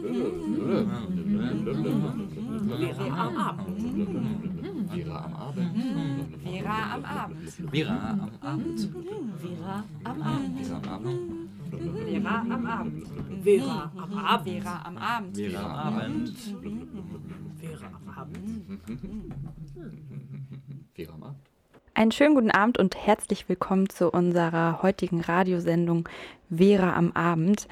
Vera am Abend. Vera am Abend. Vera am Abend. Vera am Abend. Vera am Abend. Vera am Abend. Vera am Abend. Vera am Abend. Vera am Abend. Vera am Abend. Vera am Abend. Vera am Abend. Einen schönen guten Abend und herzlich willkommen zu unserer heutigen Radiosendung Vera am Abend.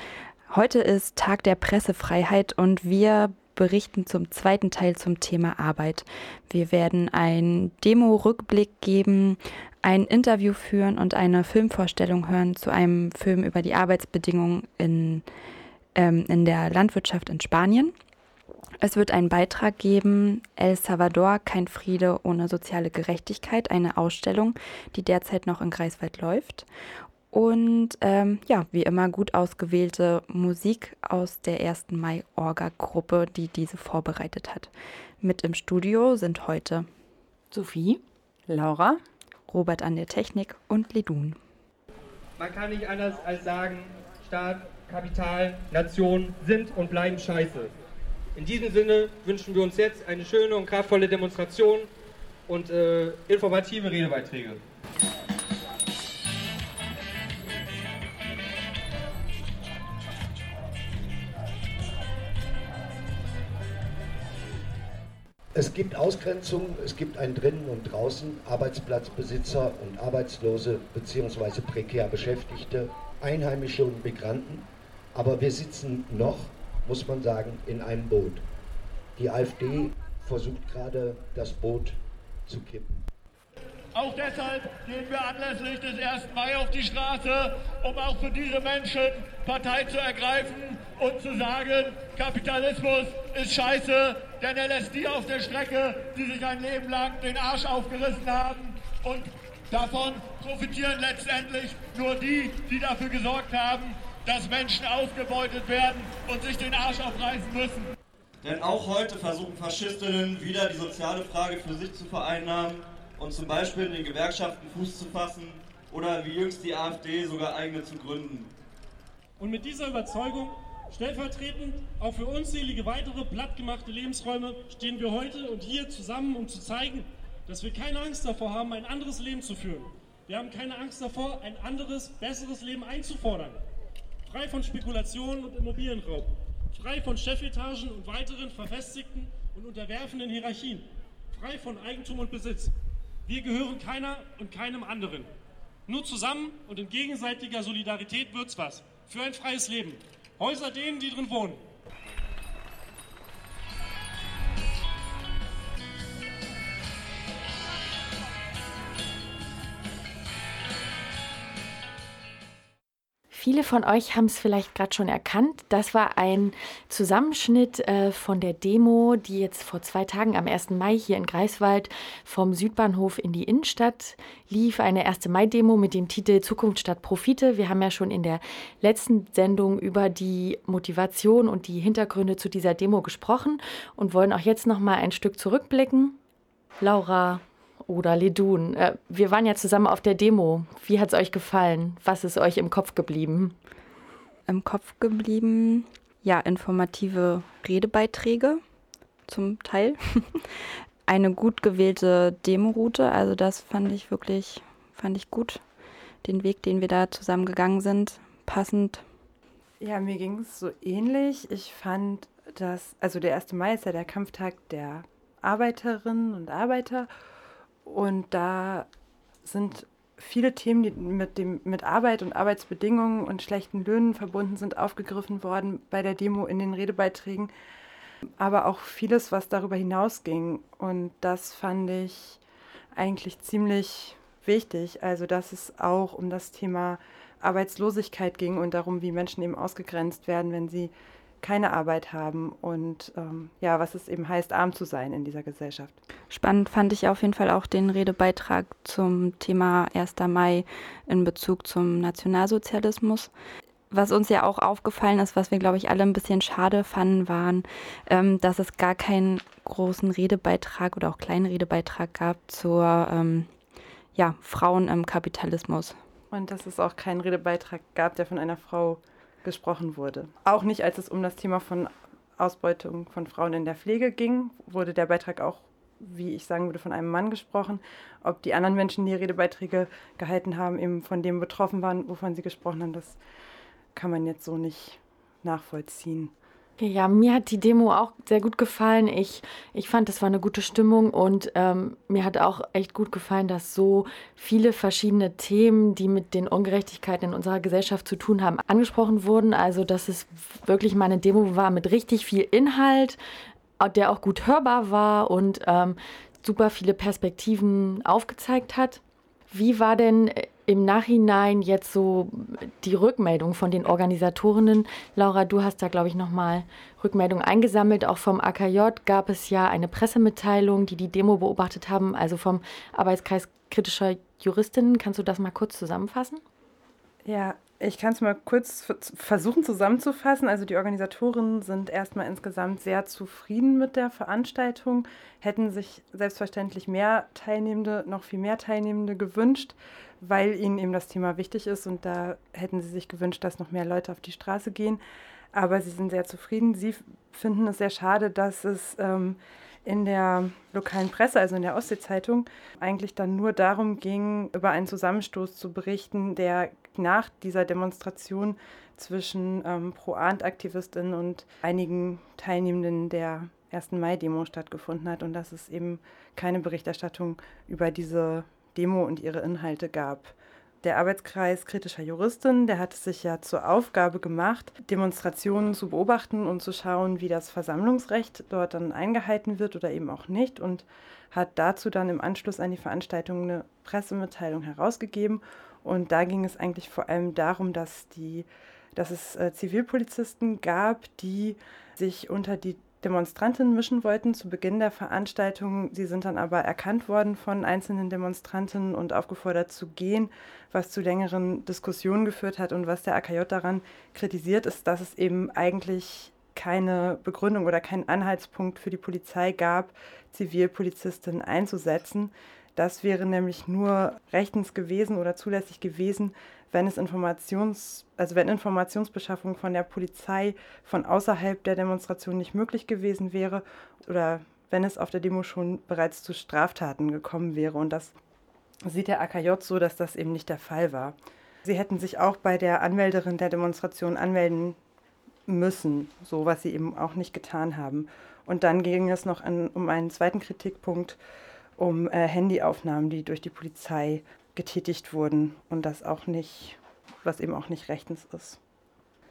Heute ist Tag der Pressefreiheit und wir berichten zum zweiten Teil zum Thema Arbeit. Wir werden einen Demo-Rückblick geben, ein Interview führen und eine Filmvorstellung hören zu einem Film über die Arbeitsbedingungen in, ähm, in der Landwirtschaft in Spanien. Es wird einen Beitrag geben, El Salvador, kein Friede ohne soziale Gerechtigkeit, eine Ausstellung, die derzeit noch in Greifswald läuft. Und ähm, ja, wie immer gut ausgewählte Musik aus der 1. Mai-Orga-Gruppe, die diese vorbereitet hat. Mit im Studio sind heute Sophie, Laura, Robert an der Technik und Ledun. Man kann nicht anders als sagen, Staat, Kapital, Nation sind und bleiben scheiße. In diesem Sinne wünschen wir uns jetzt eine schöne und kraftvolle Demonstration und äh, informative Redebeiträge. Es gibt Ausgrenzung, es gibt ein Drinnen und Draußen, Arbeitsplatzbesitzer und Arbeitslose bzw. prekär Beschäftigte, Einheimische und Migranten. Aber wir sitzen noch, muss man sagen, in einem Boot. Die AfD versucht gerade, das Boot zu kippen. Auch deshalb gehen wir anlässlich des 1. Mai auf die Straße, um auch für diese Menschen Partei zu ergreifen und zu sagen, Kapitalismus ist scheiße, denn er lässt die auf der Strecke, die sich ein Leben lang den Arsch aufgerissen haben und davon profitieren letztendlich nur die, die dafür gesorgt haben, dass Menschen ausgebeutet werden und sich den Arsch aufreißen müssen. Denn auch heute versuchen Faschistinnen wieder die soziale Frage für sich zu vereinnahmen und zum Beispiel in den Gewerkschaften Fuß zu fassen oder wie jüngst die AfD sogar eigene zu gründen. Und mit dieser Überzeugung, stellvertretend auch für unzählige weitere plattgemachte Lebensräume, stehen wir heute und hier zusammen, um zu zeigen, dass wir keine Angst davor haben, ein anderes Leben zu führen. Wir haben keine Angst davor, ein anderes, besseres Leben einzufordern. Frei von Spekulationen und Immobilienraub. Frei von Chefetagen und weiteren verfestigten und unterwerfenden Hierarchien. Frei von Eigentum und Besitz. Wir gehören keiner und keinem anderen. Nur zusammen und in gegenseitiger Solidarität wird's was. Für ein freies Leben. Häuser denen, die drin wohnen. Viele von euch haben es vielleicht gerade schon erkannt. Das war ein Zusammenschnitt äh, von der Demo, die jetzt vor zwei Tagen am 1. Mai hier in Greifswald vom Südbahnhof in die Innenstadt lief. Eine 1. Mai-Demo mit dem Titel Zukunft statt Profite. Wir haben ja schon in der letzten Sendung über die Motivation und die Hintergründe zu dieser Demo gesprochen und wollen auch jetzt noch mal ein Stück zurückblicken. Laura, oder Ledun. Äh, wir waren ja zusammen auf der Demo. Wie hat es euch gefallen? Was ist euch im Kopf geblieben? Im Kopf geblieben, ja, informative Redebeiträge zum Teil. Eine gut gewählte Demoroute, also das fand ich wirklich, fand ich gut. Den Weg, den wir da zusammen gegangen sind, passend. Ja, mir ging es so ähnlich. Ich fand, dass, also der 1. Mai ist ja der Kampftag der Arbeiterinnen und Arbeiter. Und da sind viele Themen, die mit, dem, mit Arbeit und Arbeitsbedingungen und schlechten Löhnen verbunden sind, aufgegriffen worden bei der Demo in den Redebeiträgen. Aber auch vieles, was darüber hinausging. Und das fand ich eigentlich ziemlich wichtig. Also, dass es auch um das Thema Arbeitslosigkeit ging und darum, wie Menschen eben ausgegrenzt werden, wenn sie keine Arbeit haben und ähm, ja, was es eben heißt, arm zu sein in dieser Gesellschaft. Spannend fand ich auf jeden Fall auch den Redebeitrag zum Thema 1. Mai in Bezug zum Nationalsozialismus. Was uns ja auch aufgefallen ist, was wir, glaube ich, alle ein bisschen schade fanden, waren, ähm, dass es gar keinen großen Redebeitrag oder auch kleinen Redebeitrag gab zur ähm, ja, Frauen im Kapitalismus. Und dass es auch keinen Redebeitrag gab, der von einer Frau gesprochen wurde. Auch nicht, als es um das Thema von Ausbeutung von Frauen in der Pflege ging, wurde der Beitrag auch, wie ich sagen würde, von einem Mann gesprochen. Ob die anderen Menschen, die Redebeiträge gehalten haben, eben von dem betroffen waren, wovon sie gesprochen haben, das kann man jetzt so nicht nachvollziehen. Ja, mir hat die Demo auch sehr gut gefallen. Ich, ich fand, es war eine gute Stimmung und ähm, mir hat auch echt gut gefallen, dass so viele verschiedene Themen, die mit den Ungerechtigkeiten in unserer Gesellschaft zu tun haben, angesprochen wurden. Also, dass es wirklich mal eine Demo war mit richtig viel Inhalt, der auch gut hörbar war und ähm, super viele Perspektiven aufgezeigt hat. Wie war denn äh, im Nachhinein jetzt so die Rückmeldung von den Organisatorinnen? Laura, du hast da, glaube ich, nochmal Rückmeldungen eingesammelt. Auch vom AKJ gab es ja eine Pressemitteilung, die die Demo beobachtet haben, also vom Arbeitskreis kritischer Juristinnen. Kannst du das mal kurz zusammenfassen? Ja, ich kann es mal kurz versuchen zusammenzufassen. Also die Organisatoren sind erstmal insgesamt sehr zufrieden mit der Veranstaltung, hätten sich selbstverständlich mehr Teilnehmende, noch viel mehr Teilnehmende gewünscht, weil ihnen eben das Thema wichtig ist und da hätten sie sich gewünscht, dass noch mehr Leute auf die Straße gehen. Aber sie sind sehr zufrieden. Sie finden es sehr schade, dass es ähm, in der lokalen Presse, also in der Ostsee-Zeitung, eigentlich dann nur darum ging, über einen Zusammenstoß zu berichten, der nach dieser Demonstration zwischen ähm, Pro-Arndt-Aktivistinnen und einigen Teilnehmenden der 1. Mai-Demo stattgefunden hat und dass es eben keine Berichterstattung über diese Demo und ihre Inhalte gab. Der Arbeitskreis kritischer Juristen, der hat es sich ja zur Aufgabe gemacht, Demonstrationen zu beobachten und zu schauen, wie das Versammlungsrecht dort dann eingehalten wird oder eben auch nicht und hat dazu dann im Anschluss an die Veranstaltung eine Pressemitteilung herausgegeben. Und da ging es eigentlich vor allem darum, dass, die, dass es äh, Zivilpolizisten gab, die sich unter die Demonstrantinnen mischen wollten zu Beginn der Veranstaltung. Sie sind dann aber erkannt worden von einzelnen Demonstrantinnen und aufgefordert zu gehen, was zu längeren Diskussionen geführt hat. Und was der AKJ daran kritisiert, ist, dass es eben eigentlich keine Begründung oder keinen Anhaltspunkt für die Polizei gab, Zivilpolizistinnen einzusetzen. Das wäre nämlich nur rechtens gewesen oder zulässig gewesen, wenn es Informations, also wenn Informationsbeschaffung von der Polizei von außerhalb der Demonstration nicht möglich gewesen wäre oder wenn es auf der Demo schon bereits zu Straftaten gekommen wäre. Und das sieht der AKJ so, dass das eben nicht der Fall war. Sie hätten sich auch bei der Anmelderin der Demonstration anmelden müssen, so was sie eben auch nicht getan haben. Und dann ging es noch an, um einen zweiten Kritikpunkt, um äh, Handyaufnahmen, die durch die Polizei getätigt wurden und das auch nicht, was eben auch nicht rechtens ist.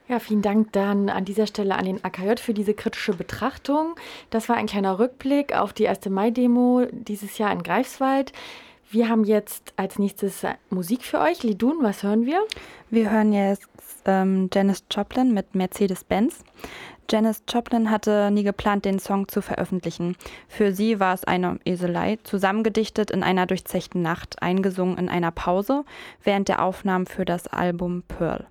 Ja, vielen Dank dann an dieser Stelle an den AKJ für diese kritische Betrachtung. Das war ein kleiner Rückblick auf die 1. Mai-Demo dieses Jahr in Greifswald. Wir haben jetzt als nächstes Musik für euch. Lidun, was hören wir? Wir hören jetzt ähm, Janis Joplin mit Mercedes-Benz. Janis Joplin hatte nie geplant, den Song zu veröffentlichen. Für sie war es eine Eselei, zusammengedichtet in einer durchzechten Nacht, eingesungen in einer Pause während der Aufnahmen für das Album Pearl.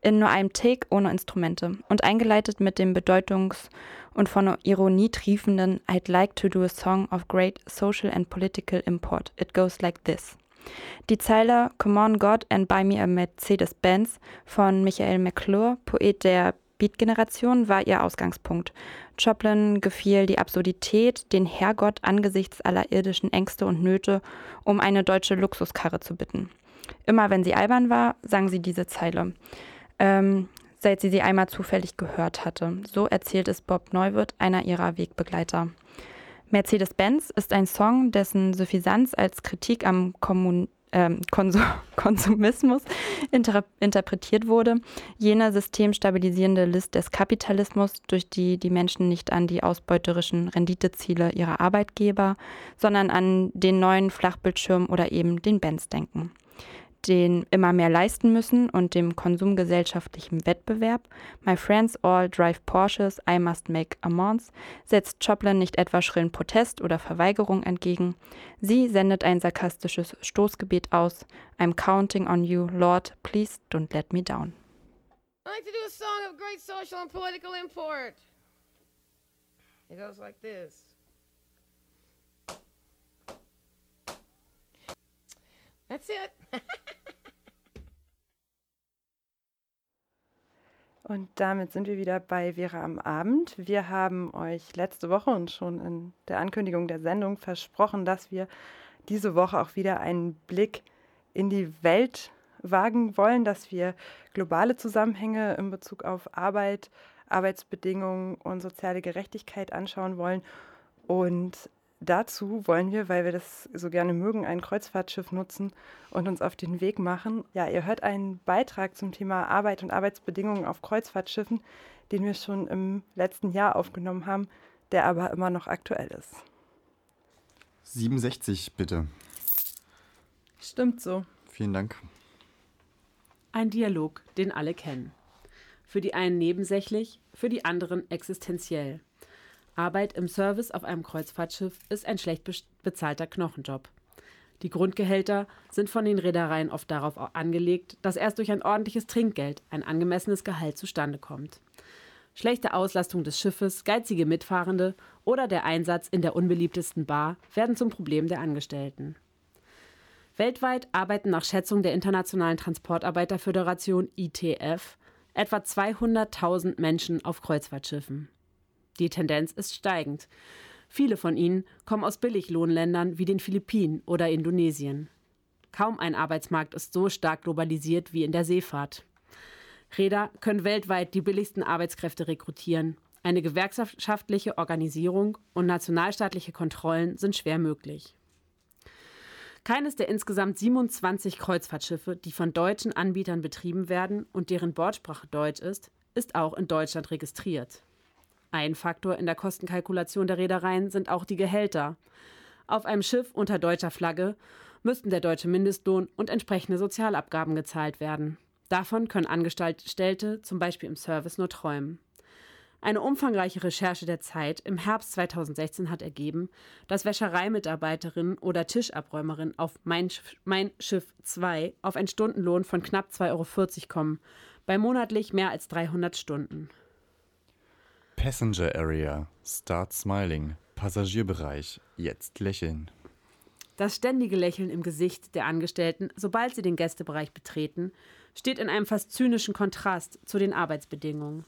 In nur einem Take ohne Instrumente und eingeleitet mit dem bedeutungs- und von Ironie triefenden I'd like to do a song of great social and political import. It goes like this. Die Zeile Come on God and buy me a Mercedes-Benz von Michael McClure, Poet der Beat-Generation war ihr Ausgangspunkt. Joplin gefiel die Absurdität, den Herrgott angesichts aller irdischen Ängste und Nöte um eine deutsche Luxuskarre zu bitten. Immer wenn sie albern war, sang sie diese Zeile. Ähm, seit sie sie einmal zufällig gehört hatte. So erzählt es Bob Neuwirth, einer ihrer Wegbegleiter. Mercedes-Benz ist ein Song, dessen Suffisanz als Kritik am Kommun ähm, Konsum Konsumismus inter interpretiert wurde, jene systemstabilisierende List des Kapitalismus, durch die die Menschen nicht an die ausbeuterischen Renditeziele ihrer Arbeitgeber, sondern an den neuen Flachbildschirm oder eben den Benz denken den immer mehr leisten müssen und dem konsumgesellschaftlichen Wettbewerb, My Friends All Drive Porsches, I Must Make Amounts, setzt Joplin nicht etwa schrillen Protest oder Verweigerung entgegen. Sie sendet ein sarkastisches Stoßgebet aus, I'm counting on you, Lord, please don't let me down. I like to do a song of great social and political import. It goes like this. That's it. Und damit sind wir wieder bei Vera am Abend. Wir haben euch letzte Woche und schon in der Ankündigung der Sendung versprochen, dass wir diese Woche auch wieder einen Blick in die Welt wagen wollen, dass wir globale Zusammenhänge in Bezug auf Arbeit, Arbeitsbedingungen und soziale Gerechtigkeit anschauen wollen. Und dazu wollen wir, weil wir das so gerne mögen, ein Kreuzfahrtschiff nutzen und uns auf den Weg machen. Ja, ihr hört einen Beitrag zum Thema Arbeit und Arbeitsbedingungen auf Kreuzfahrtschiffen, den wir schon im letzten Jahr aufgenommen haben, der aber immer noch aktuell ist. 67 bitte. Stimmt so. Vielen Dank. Ein Dialog, den alle kennen. Für die einen nebensächlich, für die anderen existenziell. Arbeit im Service auf einem Kreuzfahrtschiff ist ein schlecht bezahlter Knochenjob. Die Grundgehälter sind von den Reedereien oft darauf angelegt, dass erst durch ein ordentliches Trinkgeld ein angemessenes Gehalt zustande kommt. Schlechte Auslastung des Schiffes, geizige Mitfahrende oder der Einsatz in der unbeliebtesten Bar werden zum Problem der Angestellten. Weltweit arbeiten nach Schätzung der Internationalen Transportarbeiterföderation ITF etwa 200.000 Menschen auf Kreuzfahrtschiffen. Die Tendenz ist steigend. Viele von ihnen kommen aus Billiglohnländern wie den Philippinen oder Indonesien. Kaum ein Arbeitsmarkt ist so stark globalisiert wie in der Seefahrt. Räder können weltweit die billigsten Arbeitskräfte rekrutieren. Eine gewerkschaftliche Organisierung und nationalstaatliche Kontrollen sind schwer möglich. Keines der insgesamt 27 Kreuzfahrtschiffe, die von deutschen Anbietern betrieben werden und deren Bordsprache Deutsch ist, ist auch in Deutschland registriert. Ein Faktor in der Kostenkalkulation der Reedereien sind auch die Gehälter. Auf einem Schiff unter deutscher Flagge müssten der deutsche Mindestlohn und entsprechende Sozialabgaben gezahlt werden. Davon können Angestellte zum Beispiel im Service nur träumen. Eine umfangreiche Recherche der Zeit im Herbst 2016 hat ergeben, dass Wäschereimitarbeiterin oder Tischabräumerin auf Mein, mein Schiff 2 auf einen Stundenlohn von knapp 2,40 Euro kommen, bei monatlich mehr als 300 Stunden. Passenger Area. Start smiling. Passagierbereich. Jetzt lächeln. Das ständige Lächeln im Gesicht der Angestellten, sobald sie den Gästebereich betreten, steht in einem fast zynischen Kontrast zu den Arbeitsbedingungen.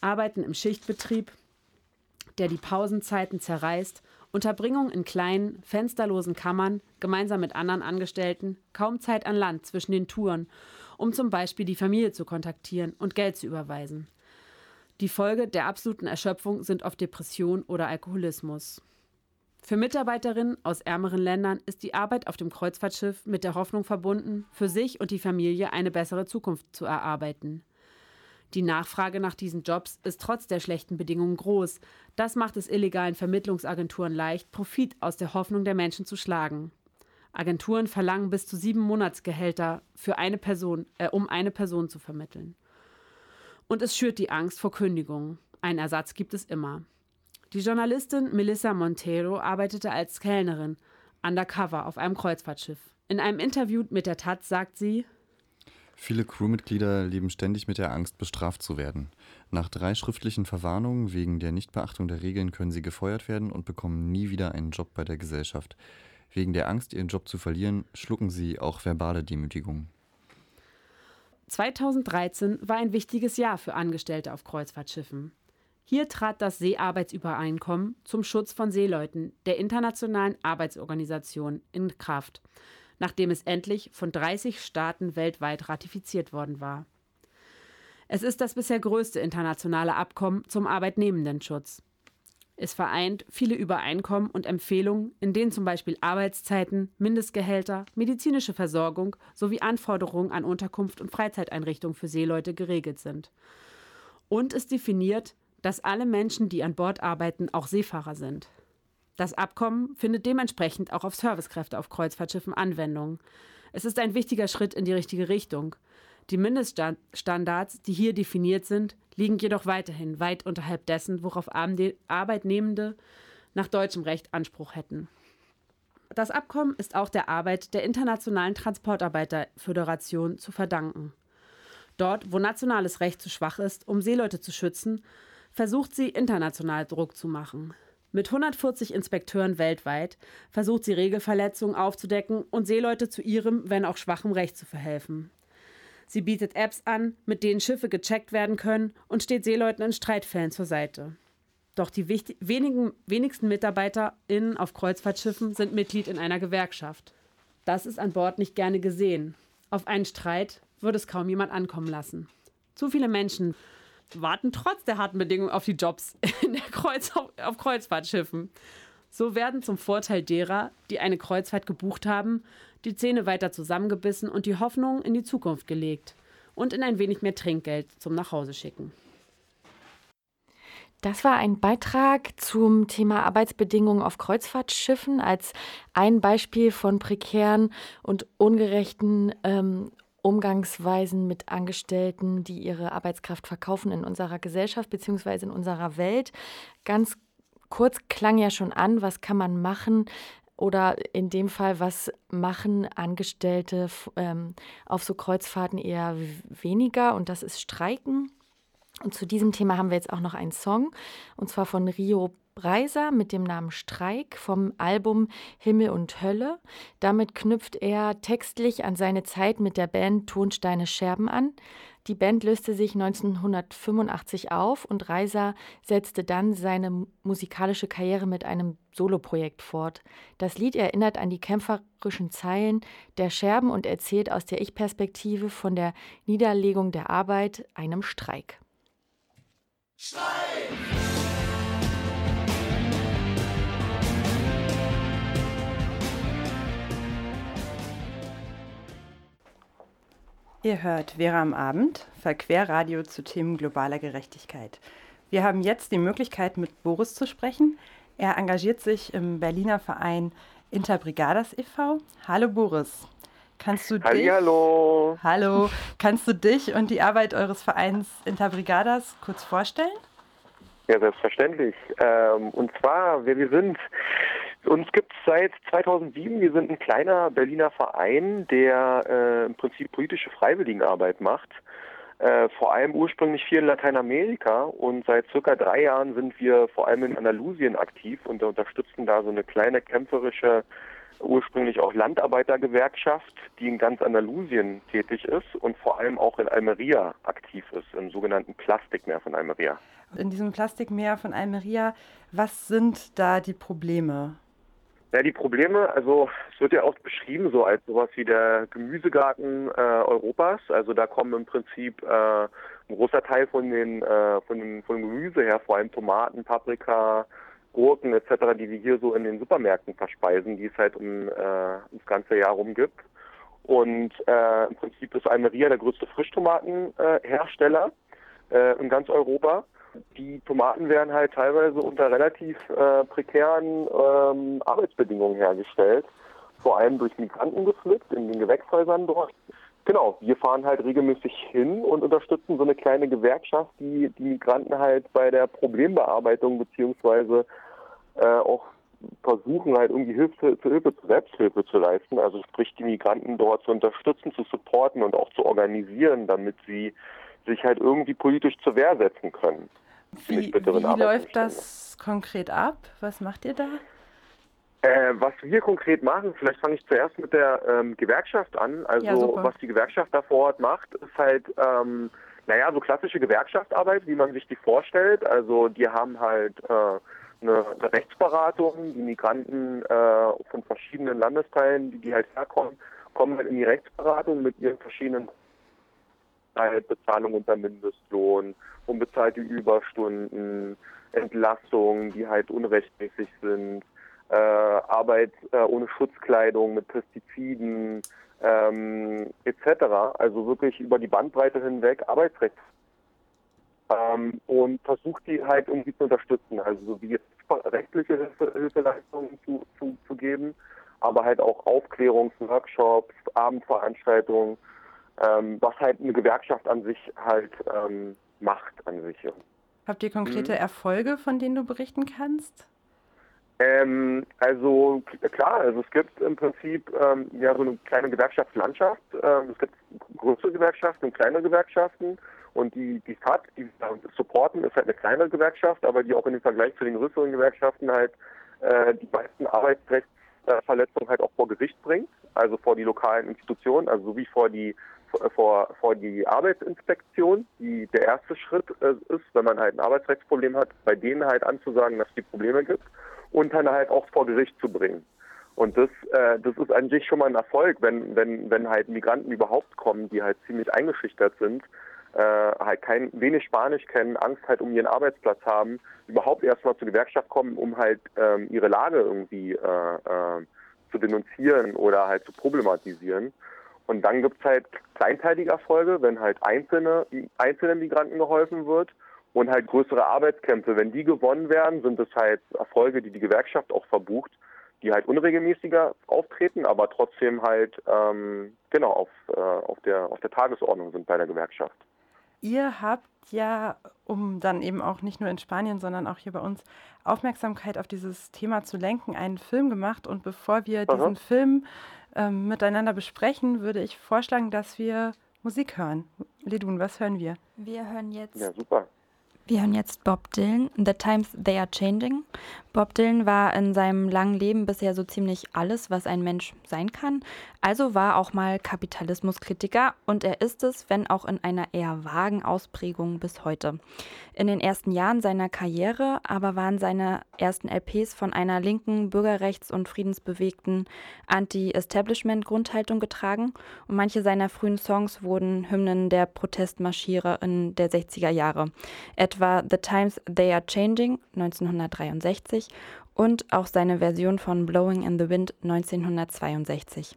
Arbeiten im Schichtbetrieb, der die Pausenzeiten zerreißt, Unterbringung in kleinen, fensterlosen Kammern, gemeinsam mit anderen Angestellten, kaum Zeit an Land zwischen den Touren, um zum Beispiel die Familie zu kontaktieren und Geld zu überweisen. Die Folge der absoluten Erschöpfung sind oft Depression oder Alkoholismus. Für Mitarbeiterinnen aus ärmeren Ländern ist die Arbeit auf dem Kreuzfahrtschiff mit der Hoffnung verbunden, für sich und die Familie eine bessere Zukunft zu erarbeiten. Die Nachfrage nach diesen Jobs ist trotz der schlechten Bedingungen groß. Das macht es illegalen Vermittlungsagenturen leicht, Profit aus der Hoffnung der Menschen zu schlagen. Agenturen verlangen bis zu sieben Monatsgehälter für eine Person, äh, um eine Person zu vermitteln. Und es schürt die Angst vor Kündigungen. Ein Ersatz gibt es immer. Die Journalistin Melissa Montero arbeitete als Kellnerin undercover auf einem Kreuzfahrtschiff. In einem Interview mit der Taz sagt sie, Viele Crewmitglieder leben ständig mit der Angst, bestraft zu werden. Nach drei schriftlichen Verwarnungen wegen der Nichtbeachtung der Regeln können sie gefeuert werden und bekommen nie wieder einen Job bei der Gesellschaft. Wegen der Angst, ihren Job zu verlieren, schlucken sie auch verbale Demütigungen. 2013 war ein wichtiges Jahr für Angestellte auf Kreuzfahrtschiffen. Hier trat das Seearbeitsübereinkommen zum Schutz von Seeleuten der Internationalen Arbeitsorganisation in Kraft, nachdem es endlich von 30 Staaten weltweit ratifiziert worden war. Es ist das bisher größte internationale Abkommen zum Arbeitnehmendenschutz. Es vereint viele Übereinkommen und Empfehlungen, in denen zum Beispiel Arbeitszeiten, Mindestgehälter, medizinische Versorgung sowie Anforderungen an Unterkunft und Freizeiteinrichtungen für Seeleute geregelt sind. Und es definiert, dass alle Menschen, die an Bord arbeiten, auch Seefahrer sind. Das Abkommen findet dementsprechend auch auf Servicekräfte auf Kreuzfahrtschiffen Anwendung. Es ist ein wichtiger Schritt in die richtige Richtung. Die Mindeststandards, die hier definiert sind, liegen jedoch weiterhin weit unterhalb dessen, worauf Arbeitnehmende nach deutschem Recht Anspruch hätten. Das Abkommen ist auch der Arbeit der Internationalen Transportarbeiterföderation zu verdanken. Dort, wo nationales Recht zu schwach ist, um Seeleute zu schützen, versucht sie international Druck zu machen. Mit 140 Inspekteuren weltweit versucht sie Regelverletzungen aufzudecken und Seeleute zu ihrem, wenn auch schwachem Recht zu verhelfen. Sie bietet Apps an, mit denen Schiffe gecheckt werden können und steht Seeleuten in Streitfällen zur Seite. Doch die wenigen, wenigsten MitarbeiterInnen auf Kreuzfahrtschiffen sind Mitglied in einer Gewerkschaft. Das ist an Bord nicht gerne gesehen. Auf einen Streit würde es kaum jemand ankommen lassen. Zu viele Menschen warten trotz der harten Bedingungen auf die Jobs Kreuz auf Kreuzfahrtschiffen. So werden zum Vorteil derer, die eine Kreuzfahrt gebucht haben, die Zähne weiter zusammengebissen und die Hoffnung in die Zukunft gelegt und in ein wenig mehr Trinkgeld zum Nachhause schicken. Das war ein Beitrag zum Thema Arbeitsbedingungen auf Kreuzfahrtschiffen als ein Beispiel von prekären und ungerechten ähm, Umgangsweisen mit Angestellten, die ihre Arbeitskraft verkaufen in unserer Gesellschaft bzw. in unserer Welt. Ganz kurz klang ja schon an, was kann man machen oder in dem Fall, was machen Angestellte ähm, auf so Kreuzfahrten eher weniger und das ist Streiken. Und zu diesem Thema haben wir jetzt auch noch einen Song, und zwar von Rio Reiser mit dem Namen Streik vom Album Himmel und Hölle. Damit knüpft er textlich an seine Zeit mit der Band Tonsteine Scherben an. Die Band löste sich 1985 auf und Reiser setzte dann seine musikalische Karriere mit einem Soloprojekt fort. Das Lied erinnert an die kämpferischen Zeilen der Scherben und erzählt aus der Ich-Perspektive von der Niederlegung der Arbeit, einem Streik. Streik! Ihr hört Vera am Abend, Verquerradio zu Themen globaler Gerechtigkeit. Wir haben jetzt die Möglichkeit, mit Boris zu sprechen. Er engagiert sich im Berliner Verein Interbrigadas e.V. Hallo Boris. Kannst du dich, hallo. hallo, kannst du dich und die Arbeit eures Vereins Interbrigadas kurz vorstellen? Ja, selbstverständlich. Ähm, und zwar, wer wir sind. Uns gibt es seit 2007. Wir sind ein kleiner Berliner Verein, der äh, im Prinzip politische Freiwilligenarbeit macht. Äh, vor allem ursprünglich viel in Lateinamerika und seit circa drei Jahren sind wir vor allem in Andalusien aktiv und unterstützen da so eine kleine kämpferische ursprünglich auch Landarbeitergewerkschaft, die in ganz Andalusien tätig ist und vor allem auch in Almeria aktiv ist, im sogenannten Plastikmeer von Almeria. In diesem Plastikmeer von Almeria, was sind da die Probleme? Ja, die Probleme, also es wird ja oft beschrieben so als sowas wie der Gemüsegarten äh, Europas. Also da kommen im Prinzip äh, ein großer Teil von den, äh, von dem von Gemüse her, vor allem Tomaten, Paprika, Gurken etc., die wir hier so in den Supermärkten verspeisen, die es halt um äh, das ganze Jahr rum gibt. Und äh, im Prinzip ist Almeria der größte Frischtomatenhersteller äh, in ganz Europa. Die Tomaten werden halt teilweise unter relativ äh, prekären ähm, Arbeitsbedingungen hergestellt, vor allem durch Migranten gepflückt in den Gewächshäusern dort. Genau, wir fahren halt regelmäßig hin und unterstützen so eine kleine Gewerkschaft, die die Migranten halt bei der Problembearbeitung beziehungsweise äh, auch versuchen halt irgendwie Hilfe zur Hilfe Selbsthilfe zu leisten, also sprich die Migranten dort zu unterstützen, zu supporten und auch zu organisieren, damit sie sich halt irgendwie politisch zur Wehr setzen können. Wie, wie läuft das konkret ab? Was macht ihr da? Äh, was wir konkret machen, vielleicht fange ich zuerst mit der ähm, Gewerkschaft an. Also ja, was die Gewerkschaft da vor Ort macht, ist halt, ähm, naja, so klassische Gewerkschaftsarbeit, wie man sich die vorstellt. Also die haben halt äh, eine, eine Rechtsberatung. Die Migranten äh, von verschiedenen Landesteilen, die, die halt herkommen, kommen halt in die Rechtsberatung mit ihren verschiedenen Bezahlung unter Mindestlohn, unbezahlte Überstunden, Entlassungen, die halt unrechtmäßig sind, äh, Arbeit äh, ohne Schutzkleidung mit Pestiziden ähm, etc. Also wirklich über die Bandbreite hinweg Arbeitsrecht. Ähm, und versucht die halt irgendwie zu unterstützen, also so wie jetzt rechtliche Hilfe, Hilfeleistungen zu, zu, zu geben, aber halt auch Aufklärungsworkshops, Abendveranstaltungen, ähm, was halt eine Gewerkschaft an sich halt ähm, macht an sich. Habt ihr konkrete mhm. Erfolge, von denen du berichten kannst? Ähm, also klar, also es gibt im Prinzip ähm, ja so eine kleine Gewerkschaftslandschaft. Ähm, es gibt größere Gewerkschaften und kleine Gewerkschaften. Und die, die FAT, die supporten, ist halt eine kleine Gewerkschaft, aber die auch in dem Vergleich zu den größeren Gewerkschaften halt äh, die meisten Arbeitsrechtsverletzungen halt auch vor Gericht bringt, also vor die lokalen Institutionen, also sowie vor die vor, vor die Arbeitsinspektion, die der erste Schritt äh, ist, wenn man halt ein Arbeitsrechtsproblem hat, bei denen halt anzusagen, dass es die Probleme gibt und dann halt auch vor Gericht zu bringen. Und das, äh, das ist an sich schon mal ein Erfolg, wenn, wenn, wenn halt Migranten überhaupt kommen, die halt ziemlich eingeschüchtert sind, äh, halt kein wenig Spanisch kennen, Angst halt um ihren Arbeitsplatz haben, überhaupt erstmal zur Gewerkschaft kommen, um halt ähm, ihre Lage irgendwie äh, äh, zu denunzieren oder halt zu problematisieren. Und dann gibt's halt kleinteilige Erfolge, wenn halt einzelne, einzelnen Migranten geholfen wird und halt größere Arbeitskämpfe. Wenn die gewonnen werden, sind es halt Erfolge, die die Gewerkschaft auch verbucht, die halt unregelmäßiger auftreten, aber trotzdem halt ähm, genau auf, äh, auf, der, auf der Tagesordnung sind bei der Gewerkschaft. Ihr habt ja, um dann eben auch nicht nur in Spanien, sondern auch hier bei uns Aufmerksamkeit auf dieses Thema zu lenken, einen Film gemacht. Und bevor wir Aha. diesen Film ähm, miteinander besprechen, würde ich vorschlagen, dass wir Musik hören. Ledun, was hören wir? Wir hören jetzt. Ja, super. Wir hören jetzt Bob Dylan, The Times They Are Changing. Bob Dylan war in seinem langen Leben bisher so ziemlich alles, was ein Mensch sein kann. Also war auch mal Kapitalismuskritiker und er ist es, wenn auch in einer eher vagen Ausprägung bis heute. In den ersten Jahren seiner Karriere aber waren seine ersten LPs von einer linken, bürgerrechts- und friedensbewegten Anti-Establishment-Grundhaltung getragen und manche seiner frühen Songs wurden Hymnen der Protestmarschiere in der 60er Jahre. Etwa The Times They Are Changing 1963 und auch seine Version von Blowing in the Wind 1962.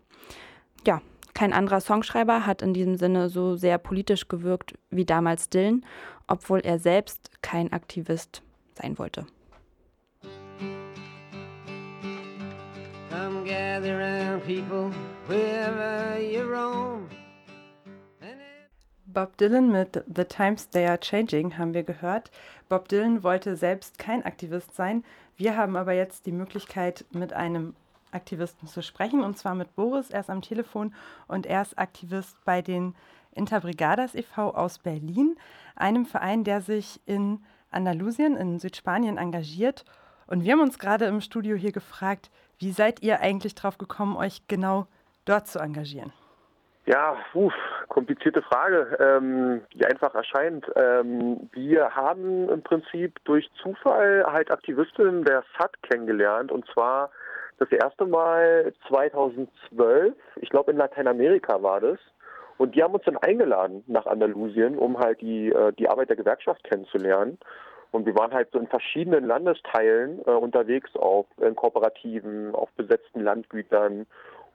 Ja, kein anderer Songschreiber hat in diesem Sinne so sehr politisch gewirkt wie damals Dylan, obwohl er selbst kein Aktivist sein wollte. Come gather round people wherever you roam. Bob Dylan mit The Times They Are Changing haben wir gehört. Bob Dylan wollte selbst kein Aktivist sein. Wir haben aber jetzt die Möglichkeit, mit einem Aktivisten zu sprechen, und zwar mit Boris. Er ist am Telefon und er ist Aktivist bei den Interbrigadas e.V. aus Berlin, einem Verein, der sich in Andalusien, in Südspanien engagiert. Und wir haben uns gerade im Studio hier gefragt, wie seid ihr eigentlich drauf gekommen, euch genau dort zu engagieren? Ja, uff, komplizierte Frage, ähm, die einfach erscheint. Ähm, wir haben im Prinzip durch Zufall halt Aktivistinnen der SAT kennengelernt und zwar das erste Mal 2012, ich glaube in Lateinamerika war das. Und die haben uns dann eingeladen nach Andalusien, um halt die, äh, die Arbeit der Gewerkschaft kennenzulernen. Und wir waren halt so in verschiedenen Landesteilen äh, unterwegs, auf in Kooperativen, auf besetzten Landgütern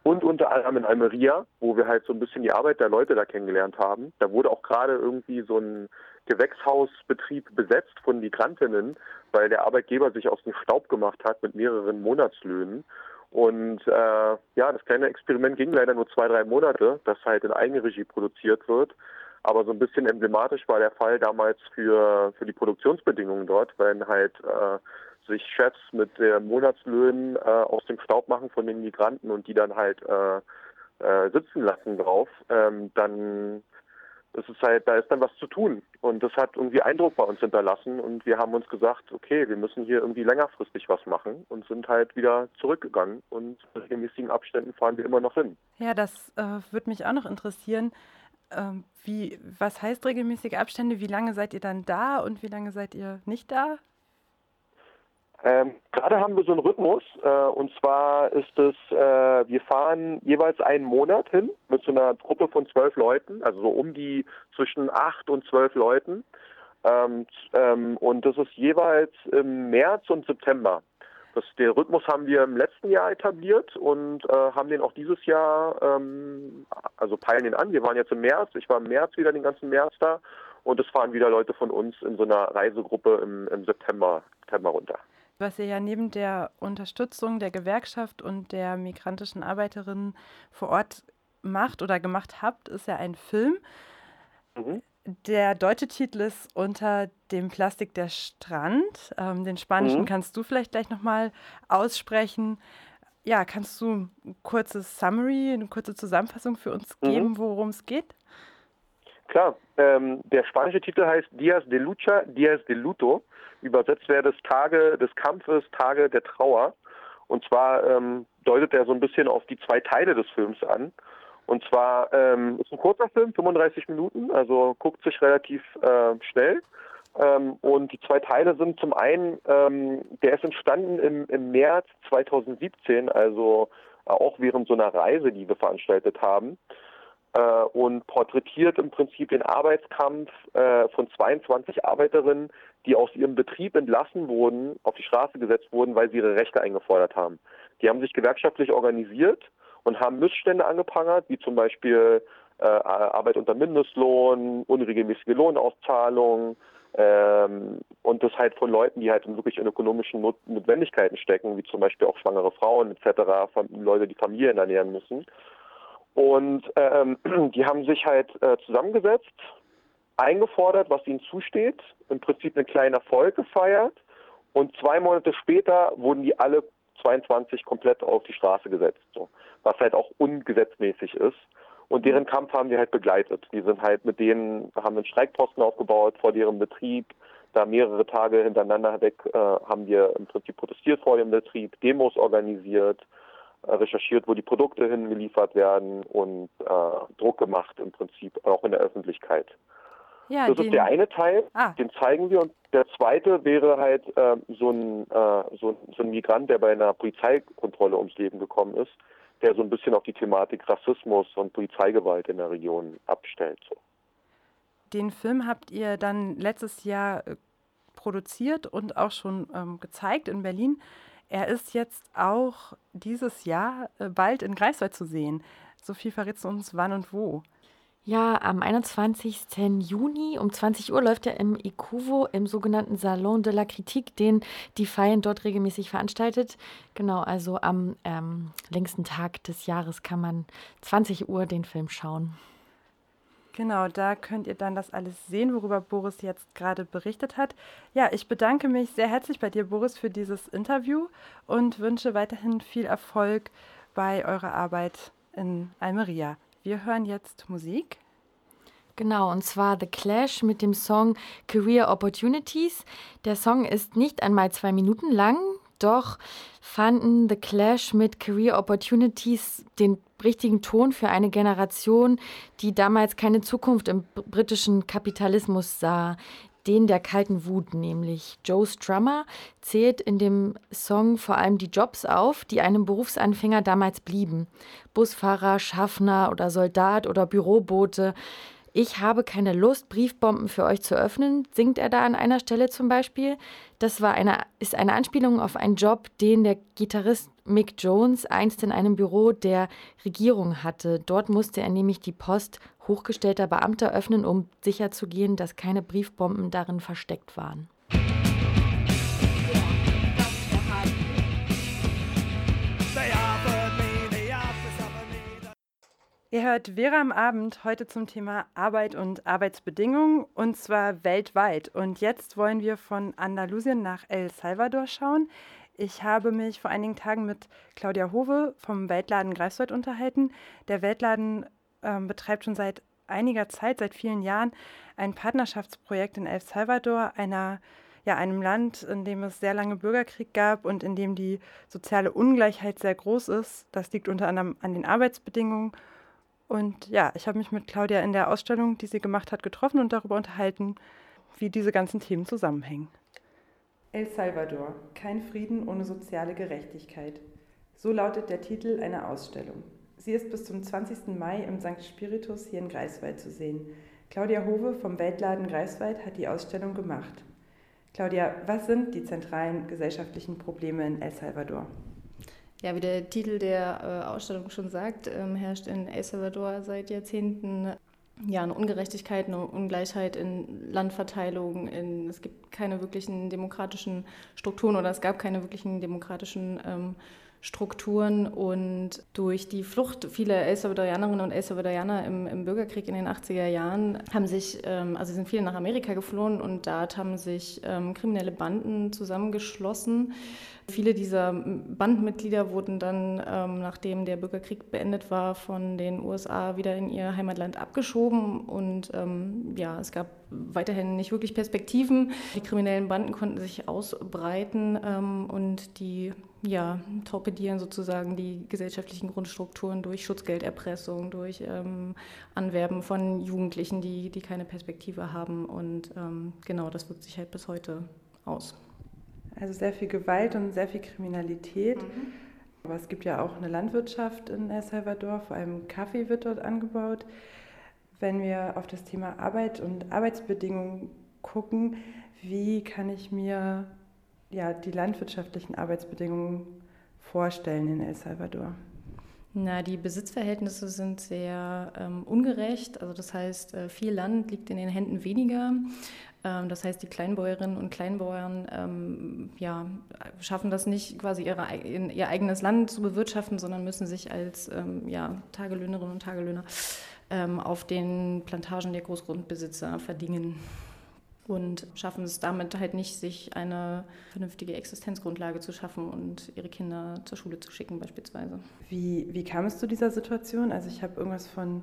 und unter anderem in Almeria, wo wir halt so ein bisschen die Arbeit der Leute da kennengelernt haben. Da wurde auch gerade irgendwie so ein Gewächshausbetrieb besetzt von Migrantinnen, weil der Arbeitgeber sich aus dem Staub gemacht hat mit mehreren Monatslöhnen. Und äh, ja, das kleine Experiment ging leider nur zwei, drei Monate, das halt in Eigenregie produziert wird. Aber so ein bisschen emblematisch war der Fall damals für, für die Produktionsbedingungen dort, weil halt äh, sich Chefs mit äh, Monatslöhnen äh, aus dem Staub machen von den Migranten und die dann halt äh, äh, sitzen lassen drauf, ähm, dann ist halt, da ist dann was zu tun. Und das hat irgendwie Eindruck bei uns hinterlassen und wir haben uns gesagt, okay, wir müssen hier irgendwie längerfristig was machen und sind halt wieder zurückgegangen und in regelmäßigen Abständen fahren wir immer noch hin. Ja, das äh, würde mich auch noch interessieren. Ähm, wie, was heißt regelmäßige Abstände? Wie lange seid ihr dann da und wie lange seid ihr nicht da? Ähm, Gerade haben wir so einen Rhythmus äh, und zwar ist es, äh, wir fahren jeweils einen Monat hin mit so einer Gruppe von zwölf Leuten, also so um die zwischen acht und zwölf Leuten. Ähm, ähm, und das ist jeweils im März und September. Das, den Rhythmus haben wir im letzten Jahr etabliert und äh, haben den auch dieses Jahr, ähm, also peilen den an. Wir waren jetzt im März, ich war im März wieder den ganzen März da und es fahren wieder Leute von uns in so einer Reisegruppe im, im September, September runter was ihr ja neben der Unterstützung der Gewerkschaft und der migrantischen Arbeiterinnen vor Ort macht oder gemacht habt, ist ja ein Film. Mhm. Der deutsche Titel ist Unter dem Plastik der Strand. Ähm, den spanischen mhm. kannst du vielleicht gleich nochmal aussprechen. Ja, kannst du ein kurzes Summary, eine kurze Zusammenfassung für uns mhm. geben, worum es geht? Klar, ähm, der spanische Titel heißt Dias de Lucha, Dias de Luto. Übersetzt wäre das Tage des Kampfes, Tage der Trauer. Und zwar ähm, deutet er so ein bisschen auf die zwei Teile des Films an. Und zwar ähm, ist ein kurzer Film, 35 Minuten, also guckt sich relativ äh, schnell. Ähm, und die zwei Teile sind zum einen, ähm, der ist entstanden im, im März 2017, also äh, auch während so einer Reise, die wir veranstaltet haben äh, und porträtiert im Prinzip den Arbeitskampf äh, von 22 Arbeiterinnen, die aus ihrem Betrieb entlassen wurden, auf die Straße gesetzt wurden, weil sie ihre Rechte eingefordert haben. Die haben sich gewerkschaftlich organisiert und haben Missstände angeprangert, wie zum Beispiel äh, Arbeit unter Mindestlohn, unregelmäßige Lohnauszahlungen ähm, und das halt von Leuten, die halt wirklich in ökonomischen Not Notwendigkeiten stecken, wie zum Beispiel auch schwangere Frauen etc., Leute, die Familien ernähren müssen. Und ähm, die haben sich halt äh, zusammengesetzt, eingefordert, was ihnen zusteht, im Prinzip einen kleinen Erfolg gefeiert und zwei Monate später wurden die alle 22 komplett auf die Straße gesetzt, so, was halt auch ungesetzmäßig ist. Und deren Kampf haben wir halt begleitet. Die sind halt mit denen, haben einen Streikposten aufgebaut vor deren Betrieb. Da mehrere Tage hintereinander weg äh, haben wir im Prinzip protestiert vor dem Betrieb, Demos organisiert, recherchiert, wo die Produkte hingeliefert werden und äh, Druck gemacht im Prinzip, auch in der Öffentlichkeit. Ja, das ist der eine Teil, ah. den zeigen wir. Und der zweite wäre halt äh, so, ein, äh, so, so, ein Migrant, der bei einer Polizeikontrolle ums Leben gekommen ist, der so ein bisschen auf die Thematik Rassismus und Polizeigewalt in der Region abstellt. So. Den Film habt ihr dann letztes Jahr äh, produziert und auch schon ähm, gezeigt in Berlin. Er ist jetzt auch dieses Jahr äh, bald in Greifswald zu sehen. Sophie verrätst du uns wann und wo. Ja, am 21. Juni um 20 Uhr läuft er im ICUVO im sogenannten Salon de la Critique, den die Feiern dort regelmäßig veranstaltet. Genau, also am ähm, längsten Tag des Jahres kann man 20 Uhr den Film schauen. Genau, da könnt ihr dann das alles sehen, worüber Boris jetzt gerade berichtet hat. Ja, ich bedanke mich sehr herzlich bei dir, Boris, für dieses Interview und wünsche weiterhin viel Erfolg bei eurer Arbeit in Almeria. Wir hören jetzt Musik. Genau, und zwar The Clash mit dem Song Career Opportunities. Der Song ist nicht einmal zwei Minuten lang, doch fanden The Clash mit Career Opportunities den richtigen Ton für eine Generation, die damals keine Zukunft im britischen Kapitalismus sah, den der kalten Wut, nämlich Joe Strummer zählt in dem Song vor allem die Jobs auf, die einem Berufsanfänger damals blieben. Busfahrer, Schaffner oder Soldat oder Bürobote. Ich habe keine Lust, Briefbomben für euch zu öffnen, singt er da an einer Stelle zum Beispiel. Das war eine, ist eine Anspielung auf einen Job, den der Gitarrist Mick Jones einst in einem Büro der Regierung hatte. Dort musste er nämlich die Post hochgestellter Beamter öffnen, um sicherzugehen, dass keine Briefbomben darin versteckt waren. Ihr hört Vera am Abend heute zum Thema Arbeit und Arbeitsbedingungen und zwar weltweit. Und jetzt wollen wir von Andalusien nach El Salvador schauen. Ich habe mich vor einigen Tagen mit Claudia Hove vom Weltladen Greifswald unterhalten. Der Weltladen ähm, betreibt schon seit einiger Zeit, seit vielen Jahren, ein Partnerschaftsprojekt in El Salvador, einer ja, einem Land, in dem es sehr lange Bürgerkrieg gab und in dem die soziale Ungleichheit sehr groß ist. Das liegt unter anderem an den Arbeitsbedingungen und ja, ich habe mich mit Claudia in der Ausstellung, die sie gemacht hat, getroffen und darüber unterhalten, wie diese ganzen Themen zusammenhängen. El Salvador, kein Frieden ohne soziale Gerechtigkeit. So lautet der Titel einer Ausstellung. Sie ist bis zum 20. Mai im St. Spiritus hier in Greifswald zu sehen. Claudia Hove vom Weltladen Greifswald hat die Ausstellung gemacht. Claudia, was sind die zentralen gesellschaftlichen Probleme in El Salvador? Ja, wie der Titel der äh, Ausstellung schon sagt, ähm, herrscht in El Salvador seit Jahrzehnten ja, eine Ungerechtigkeit, eine Ungleichheit in Landverteilung. In, es gibt keine wirklichen demokratischen Strukturen oder es gab keine wirklichen demokratischen ähm, Strukturen und durch die Flucht vieler El Salvadorianerinnen und El Salvadorianer im, im, Bürgerkrieg in den 80er Jahren haben sich, ähm, also sind viele nach Amerika geflohen und dort haben sich ähm, kriminelle Banden zusammengeschlossen Viele dieser Bandmitglieder wurden dann, ähm, nachdem der Bürgerkrieg beendet war, von den USA wieder in ihr Heimatland abgeschoben. Und ähm, ja, es gab weiterhin nicht wirklich Perspektiven. Die kriminellen Banden konnten sich ausbreiten ähm, und die ja, torpedieren sozusagen die gesellschaftlichen Grundstrukturen durch Schutzgelderpressung, durch ähm, Anwerben von Jugendlichen, die, die keine Perspektive haben. Und ähm, genau, das wirkt sich halt bis heute aus. Also sehr viel Gewalt und sehr viel Kriminalität. Mhm. Aber es gibt ja auch eine Landwirtschaft in El Salvador, vor allem Kaffee wird dort angebaut. Wenn wir auf das Thema Arbeit und Arbeitsbedingungen gucken, wie kann ich mir ja, die landwirtschaftlichen Arbeitsbedingungen vorstellen in El Salvador? Na, die Besitzverhältnisse sind sehr ähm, ungerecht. Also das heißt, äh, viel Land liegt in den Händen weniger. Ähm, das heißt, die Kleinbäuerinnen und Kleinbauern ähm, ja, schaffen das nicht, quasi ihre, ihr eigenes Land zu bewirtschaften, sondern müssen sich als ähm, ja, Tagelöhnerinnen und Tagelöhner ähm, auf den Plantagen der Großgrundbesitzer verdingen und schaffen es damit halt nicht, sich eine vernünftige Existenzgrundlage zu schaffen und ihre Kinder zur Schule zu schicken beispielsweise. Wie, wie kam es zu dieser Situation? Also ich habe irgendwas von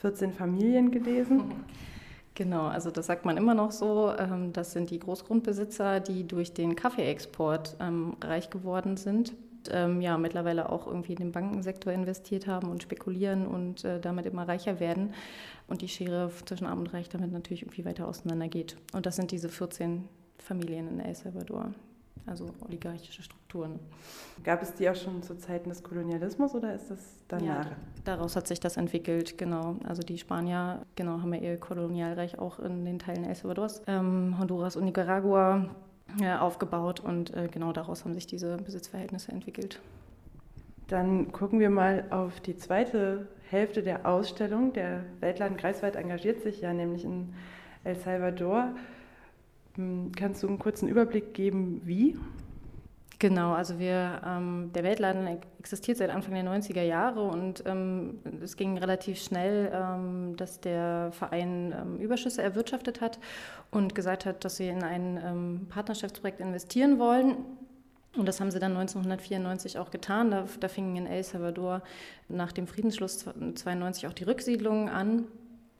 14 Familien gelesen. Genau, also das sagt man immer noch so. Ähm, das sind die Großgrundbesitzer, die durch den Kaffeeexport ähm, reich geworden sind. Ähm, ja, mittlerweile auch irgendwie in den Bankensektor investiert haben und spekulieren und äh, damit immer reicher werden und die Schere zwischen Arm und Reich damit natürlich irgendwie weiter auseinandergeht. Und das sind diese 14 Familien in El Salvador, also oligarchische Strukturen. Gab es die auch schon zu Zeiten des Kolonialismus oder ist das danach? Ja, daraus hat sich das entwickelt, genau. Also die Spanier, genau, haben ja ihr Kolonialreich auch in den Teilen El Salvadors, ähm, Honduras und Nicaragua aufgebaut und äh, genau daraus haben sich diese Besitzverhältnisse entwickelt. Dann gucken wir mal auf die zweite Hälfte der Ausstellung. Der Weltladen Greifswald engagiert sich ja nämlich in El Salvador. Hm, kannst du einen kurzen Überblick geben, wie? Genau, also wir, ähm, der Weltladen existiert seit Anfang der 90er Jahre und ähm, es ging relativ schnell, ähm, dass der Verein ähm, Überschüsse erwirtschaftet hat und gesagt hat, dass sie in ein ähm, Partnerschaftsprojekt investieren wollen. Und das haben sie dann 1994 auch getan. Da, da fingen in El Salvador nach dem Friedensschluss 1992 auch die Rücksiedlungen an.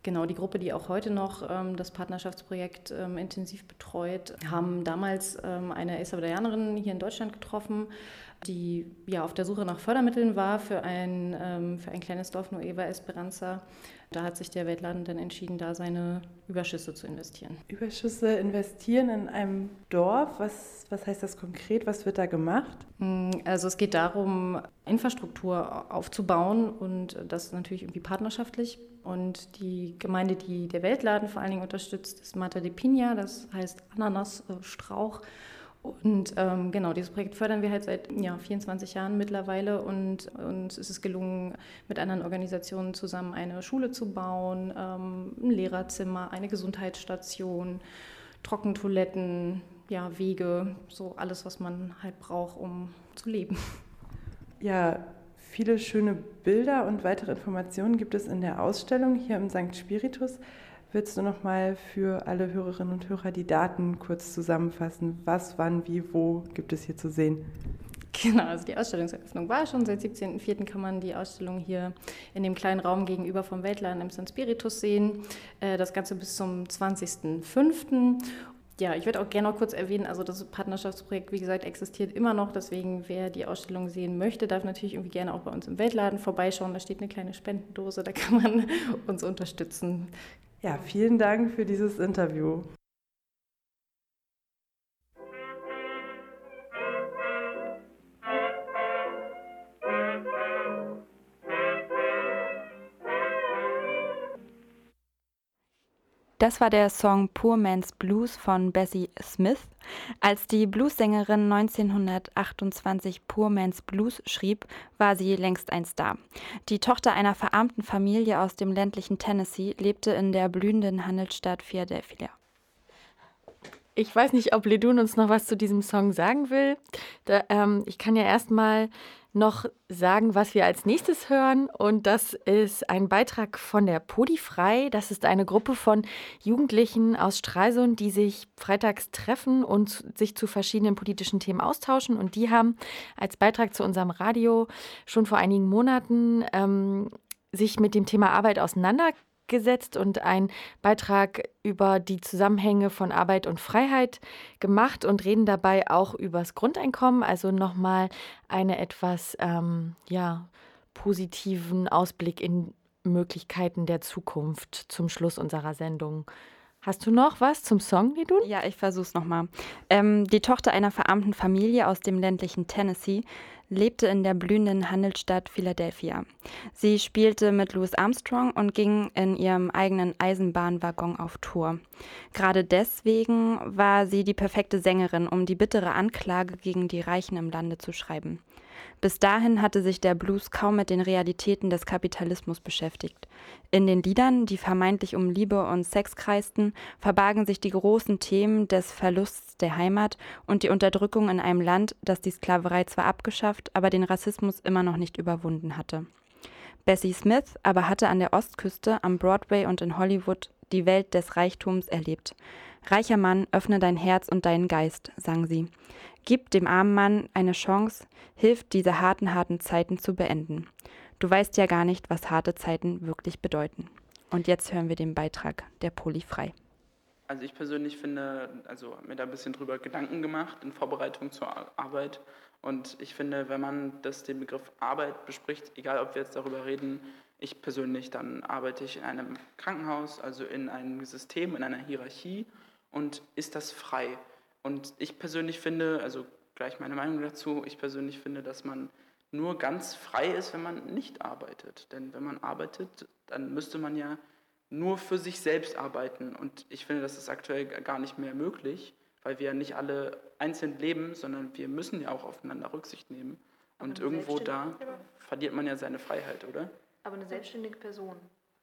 Genau, die Gruppe, die auch heute noch ähm, das Partnerschaftsprojekt ähm, intensiv betreut, haben damals ähm, eine El Salvadorianerin hier in Deutschland getroffen, die ja auf der Suche nach Fördermitteln war für ein, ähm, für ein kleines Dorf Nueva Esperanza da hat sich der Weltladen dann entschieden, da seine Überschüsse zu investieren. Überschüsse investieren in einem Dorf, was, was heißt das konkret? Was wird da gemacht? Mm, also es geht darum, Infrastruktur aufzubauen und das natürlich irgendwie partnerschaftlich. Und die Gemeinde, die der Weltladen vor allen Dingen unterstützt, ist Mata de Pina, das heißt Ananasstrauch. Äh, und ähm, genau, dieses Projekt fördern wir halt seit ja, 24 Jahren mittlerweile und uns ist es gelungen, mit anderen Organisationen zusammen eine Schule zu bauen, ähm, ein Lehrerzimmer, eine Gesundheitsstation, Trockentoiletten, ja, Wege, so alles, was man halt braucht, um zu leben. Ja, viele schöne Bilder und weitere Informationen gibt es in der Ausstellung hier im St. Spiritus. Willst du noch mal für alle Hörerinnen und Hörer die Daten kurz zusammenfassen? Was, wann, wie, wo gibt es hier zu sehen? Genau, also die Ausstellungseröffnung war schon. Seit 17.04. kann man die Ausstellung hier in dem kleinen Raum gegenüber vom Weltladen im San Spiritus sehen. Äh, das Ganze bis zum 20.05. Ja, ich würde auch gerne noch kurz erwähnen, also das Partnerschaftsprojekt, wie gesagt, existiert immer noch. Deswegen, wer die Ausstellung sehen möchte, darf natürlich irgendwie gerne auch bei uns im Weltladen vorbeischauen. Da steht eine kleine Spendendose, da kann man uns unterstützen. Ja, vielen Dank für dieses Interview. Das war der Song Poor Man's Blues von Bessie Smith. Als die Bluessängerin 1928 Poor Man's Blues schrieb, war sie längst ein Star. Die Tochter einer verarmten Familie aus dem ländlichen Tennessee lebte in der blühenden Handelsstadt Philadelphia. Ich weiß nicht, ob Ledun uns noch was zu diesem Song sagen will. Da, ähm, ich kann ja erstmal noch sagen, was wir als nächstes hören. Und das ist ein Beitrag von der Podifrei. Das ist eine Gruppe von Jugendlichen aus Stralsund, die sich freitags treffen und sich zu verschiedenen politischen Themen austauschen. Und die haben als Beitrag zu unserem Radio schon vor einigen Monaten ähm, sich mit dem Thema Arbeit auseinandergesetzt gesetzt und einen Beitrag über die Zusammenhänge von Arbeit und Freiheit gemacht und reden dabei auch über das Grundeinkommen, also nochmal eine etwas ähm, ja, positiven Ausblick in Möglichkeiten der Zukunft zum Schluss unserer Sendung. Hast du noch was zum Song, Lidun? Ja, ich versuch's nochmal. Ähm, die Tochter einer verarmten Familie aus dem ländlichen Tennessee lebte in der blühenden Handelsstadt Philadelphia. Sie spielte mit Louis Armstrong und ging in ihrem eigenen Eisenbahnwaggon auf Tour. Gerade deswegen war sie die perfekte Sängerin, um die bittere Anklage gegen die Reichen im Lande zu schreiben. Bis dahin hatte sich der Blues kaum mit den Realitäten des Kapitalismus beschäftigt. In den Liedern, die vermeintlich um Liebe und Sex kreisten, verbargen sich die großen Themen des Verlusts der Heimat und die Unterdrückung in einem Land, das die Sklaverei zwar abgeschafft, aber den Rassismus immer noch nicht überwunden hatte. Bessie Smith aber hatte an der Ostküste, am Broadway und in Hollywood die Welt des Reichtums erlebt. Reicher Mann, öffne dein Herz und deinen Geist, sang sie. Gib dem armen Mann eine Chance, hilft diese harten, harten Zeiten zu beenden. Du weißt ja gar nicht, was harte Zeiten wirklich bedeuten. Und jetzt hören wir den Beitrag der Poli frei. Also ich persönlich finde, also mir da ein bisschen drüber Gedanken gemacht in Vorbereitung zur Arbeit. Und ich finde, wenn man das den Begriff Arbeit bespricht, egal ob wir jetzt darüber reden, ich persönlich, dann arbeite ich in einem Krankenhaus, also in einem System, in einer Hierarchie und ist das frei? Und ich persönlich finde, also gleich meine Meinung dazu, ich persönlich finde, dass man nur ganz frei ist, wenn man nicht arbeitet. Denn wenn man arbeitet, dann müsste man ja nur für sich selbst arbeiten. Und ich finde, das ist aktuell gar nicht mehr möglich, weil wir ja nicht alle einzeln leben, sondern wir müssen ja auch aufeinander Rücksicht nehmen. Und irgendwo da verliert man ja seine Freiheit, oder? Aber eine selbstständige Person,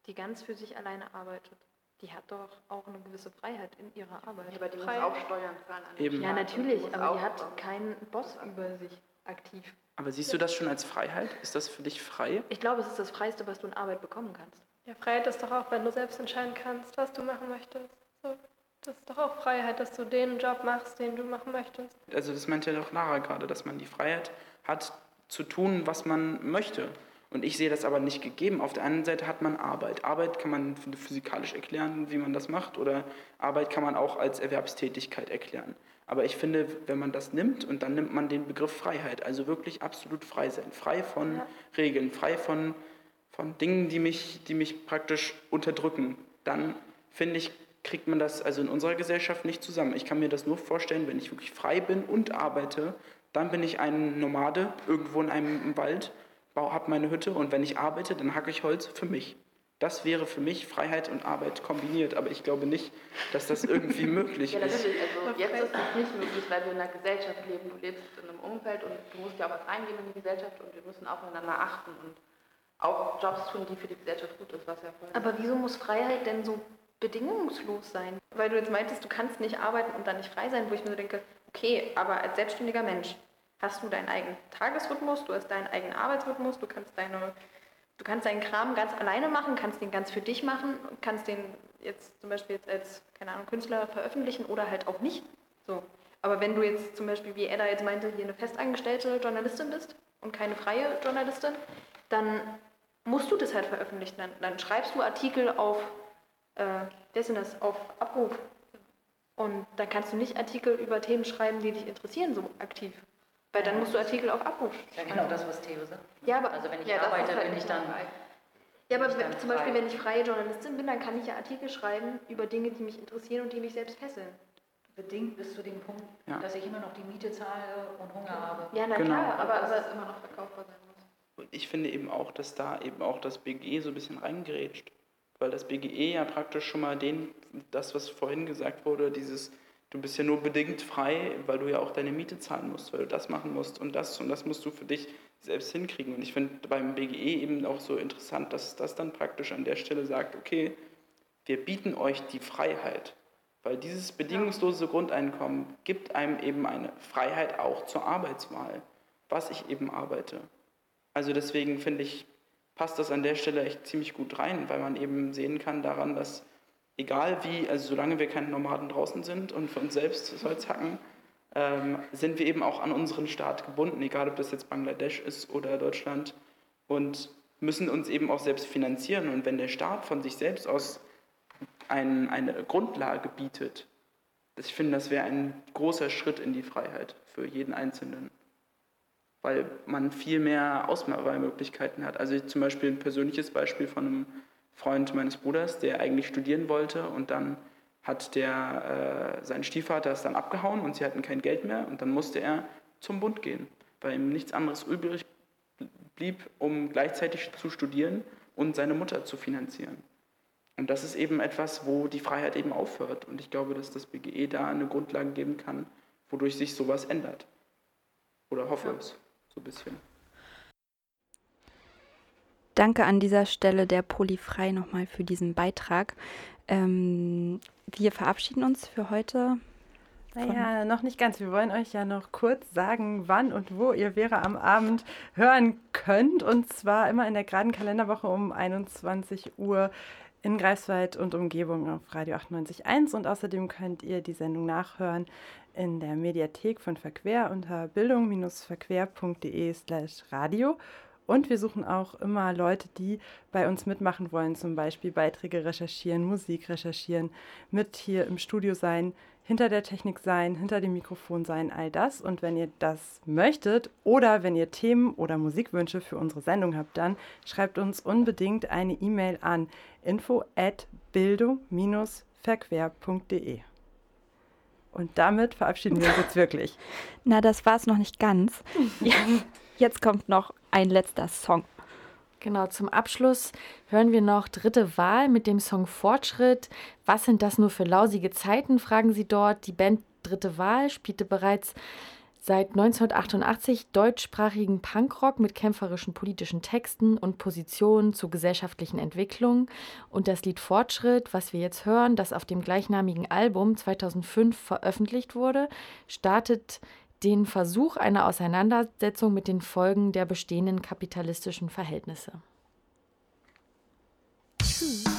die ganz für sich alleine arbeitet, die hat doch auch eine gewisse Freiheit in ihrer Arbeit. Ja, aber die muss auch Steuern zahlen. Eben. Ja, natürlich, aber die hat keinen Boss über sich aktiv. Aber siehst du das schon als Freiheit? Ist das für dich frei? Ich glaube, es ist das Freiste, was du in Arbeit bekommen kannst. Ja, Freiheit ist doch auch, wenn du selbst entscheiden kannst, was du machen möchtest. So, das ist doch auch Freiheit, dass du den Job machst, den du machen möchtest. Also das meint ja doch Lara gerade, dass man die Freiheit hat, zu tun, was man möchte. Und ich sehe das aber nicht gegeben. Auf der einen Seite hat man Arbeit. Arbeit kann man physikalisch erklären, wie man das macht, oder Arbeit kann man auch als Erwerbstätigkeit erklären. Aber ich finde, wenn man das nimmt und dann nimmt man den Begriff Freiheit, also wirklich absolut frei sein, frei von ja. Regeln, frei von, von Dingen, die mich, die mich praktisch unterdrücken, dann finde ich, kriegt man das also in unserer Gesellschaft nicht zusammen. Ich kann mir das nur vorstellen, wenn ich wirklich frei bin und arbeite, dann bin ich ein Nomade irgendwo in einem Wald habe meine Hütte und wenn ich arbeite, dann hacke ich Holz für mich. Das wäre für mich Freiheit und Arbeit kombiniert, aber ich glaube nicht, dass das irgendwie möglich ja, ist. Natürlich. Also jetzt ist es nicht möglich, weil wir in einer Gesellschaft leben. Du lebst in einem Umfeld und du musst ja auch was reingeben in die Gesellschaft und wir müssen aufeinander achten und auch Jobs tun, die für die Gesellschaft gut ist, was ja voll Aber wieso muss Freiheit denn so bedingungslos sein? Weil du jetzt meintest, du kannst nicht arbeiten und dann nicht frei sein, wo ich mir so denke, okay, aber als selbstständiger Mensch, hast du deinen eigenen Tagesrhythmus, du hast deinen eigenen Arbeitsrhythmus, du kannst deine du kannst deinen Kram ganz alleine machen, kannst den ganz für dich machen, kannst den jetzt zum Beispiel jetzt als, keine Ahnung, Künstler veröffentlichen oder halt auch nicht. So. Aber wenn du jetzt zum Beispiel, wie Edda jetzt meinte, hier eine festangestellte Journalistin bist und keine freie Journalistin, dann musst du das halt veröffentlichen. Dann, dann schreibst du Artikel auf, äh, das auf Abruf. Und dann kannst du nicht Artikel über Themen schreiben, die dich interessieren, so aktiv. Weil dann musst du Artikel auf Abruf Ja, genau das, was Theo sagt. Ja, aber, also wenn ich ja, arbeite, halt bin ich dann. Ja, aber wenn, zum Beispiel, wenn ich freie Journalistin bin, dann kann ich ja Artikel schreiben über Dinge, die mich interessieren und die mich selbst fesseln. Bedingt bis zu dem Punkt, ja. dass ich immer noch die Miete zahle und Hunger habe. Ja, na genau. klar, aber, aber es immer noch verkaufbar sein muss. Und ich finde eben auch, dass da eben auch das BGE so ein bisschen reingerätscht. Weil das BGE ja praktisch schon mal den, das, was vorhin gesagt wurde, dieses du bist ja nur bedingt frei, weil du ja auch deine Miete zahlen musst, weil du das machen musst und das und das musst du für dich selbst hinkriegen. Und ich finde beim BGE eben auch so interessant, dass das dann praktisch an der Stelle sagt, okay, wir bieten euch die Freiheit, weil dieses bedingungslose Grundeinkommen gibt einem eben eine Freiheit auch zur Arbeitswahl, was ich eben arbeite. Also deswegen finde ich, passt das an der Stelle echt ziemlich gut rein, weil man eben sehen kann daran, dass egal wie, also solange wir keine Nomaden draußen sind und für uns selbst Holz hacken, ähm, sind wir eben auch an unseren Staat gebunden, egal ob das jetzt Bangladesch ist oder Deutschland. Und müssen uns eben auch selbst finanzieren. Und wenn der Staat von sich selbst aus ein, eine Grundlage bietet, ich finde, das wäre ein großer Schritt in die Freiheit für jeden Einzelnen. Weil man viel mehr Auswahlmöglichkeiten hat. Also zum Beispiel ein persönliches Beispiel von einem Freund meines Bruders, der eigentlich studieren wollte und dann hat der, äh, sein Stiefvater es dann abgehauen und sie hatten kein Geld mehr und dann musste er zum Bund gehen, weil ihm nichts anderes übrig blieb, um gleichzeitig zu studieren und seine Mutter zu finanzieren. Und das ist eben etwas, wo die Freiheit eben aufhört. Und ich glaube, dass das BGE da eine Grundlage geben kann, wodurch sich sowas ändert. Oder hoffe ja. es, so ein bisschen. Danke an dieser Stelle der Polyfrei nochmal für diesen Beitrag. Ähm, wir verabschieden uns für heute. Naja, noch nicht ganz. Wir wollen euch ja noch kurz sagen, wann und wo ihr Vera am Abend hören könnt. Und zwar immer in der geraden Kalenderwoche um 21 Uhr in Greifswald und Umgebung auf Radio 98.1. Und außerdem könnt ihr die Sendung nachhören in der Mediathek von Verquer unter bildung-verquer.de slash radio. Und wir suchen auch immer Leute, die bei uns mitmachen wollen, zum Beispiel Beiträge recherchieren, Musik recherchieren, mit hier im Studio sein, hinter der Technik sein, hinter dem Mikrofon sein, all das. Und wenn ihr das möchtet oder wenn ihr Themen oder Musikwünsche für unsere Sendung habt, dann schreibt uns unbedingt eine E-Mail an info at bildung-verquer.de. Und damit verabschieden wir uns jetzt wirklich. Na, das war es noch nicht ganz. Jetzt kommt noch ein letzter Song. Genau, zum Abschluss hören wir noch dritte Wahl mit dem Song Fortschritt. Was sind das nur für lausige Zeiten, fragen sie dort. Die Band Dritte Wahl spielte bereits seit 1988 deutschsprachigen Punkrock mit kämpferischen politischen Texten und Positionen zu gesellschaftlichen Entwicklungen. Und das Lied Fortschritt, was wir jetzt hören, das auf dem gleichnamigen Album 2005 veröffentlicht wurde, startet den Versuch einer Auseinandersetzung mit den Folgen der bestehenden kapitalistischen Verhältnisse. Tschüss.